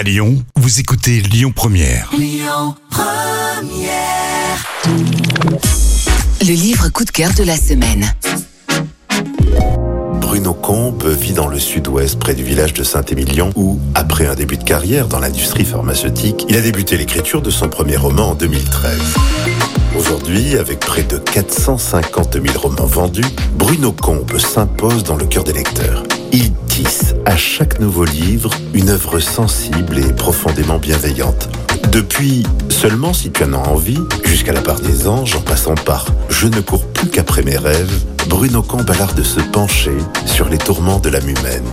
À Lyon, vous écoutez Lyon Première. Le livre coup de cœur de la semaine. Bruno Combe vit dans le sud-ouest, près du village de Saint-Émilion, où, après un début de carrière dans l'industrie pharmaceutique, il a débuté l'écriture de son premier roman en 2013. Avec près de 450 000 romans vendus, Bruno Combe s'impose dans le cœur des lecteurs. Il tisse à chaque nouveau livre une œuvre sensible et profondément bienveillante. Depuis Seulement si tu en as envie, jusqu'à la part des anges en passant par Je ne cours plus qu'après mes rêves, Bruno Combe a l'art de se pencher sur les tourments de l'âme humaine.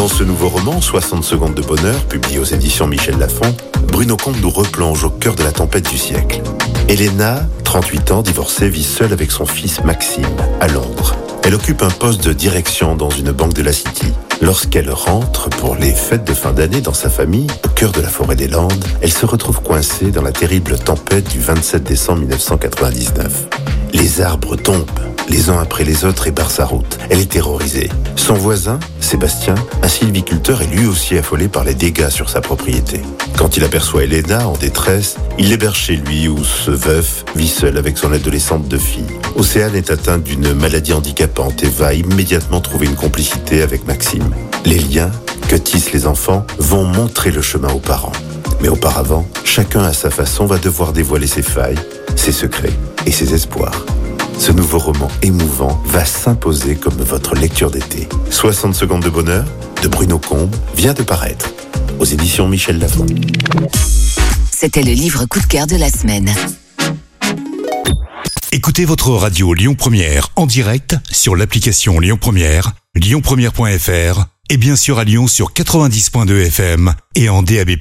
Dans ce nouveau roman, 60 secondes de bonheur, publié aux éditions Michel Lafon, Bruno Comte nous replonge au cœur de la tempête du siècle. Elena, 38 ans, divorcée, vit seule avec son fils Maxime, à Londres. Elle occupe un poste de direction dans une banque de la City. Lorsqu'elle rentre pour les fêtes de fin d'année dans sa famille, au cœur de la forêt des Landes, elle se retrouve coincée dans la terrible tempête du 27 décembre 1999. Les arbres tombent, les uns après les autres et barrent sa route. Elle est terrorisée. Son voisin, Sébastien, un sylviculteur, est lui aussi affolé par les dégâts sur sa propriété. Quand il aperçoit Elena en détresse, il l'héberge chez lui où ce veuf vit seul avec son adolescente de fille. Océane est atteinte d'une maladie handicapante et va immédiatement trouver une complicité avec Maxime. Les liens que tissent les enfants vont montrer le chemin aux parents. Mais auparavant, chacun à sa façon va devoir dévoiler ses failles, ses secrets et ses espoirs. Ce nouveau roman émouvant va s'imposer comme votre lecture d'été. 60 secondes de bonheur de Bruno Combe vient de paraître aux éditions Michel Lafon. C'était le livre coup de cœur de la semaine. Écoutez votre radio Lyon Première en direct sur l'application Lyon Première, lyonpremière.fr et bien sûr à Lyon sur 90.2 FM et en DAB+.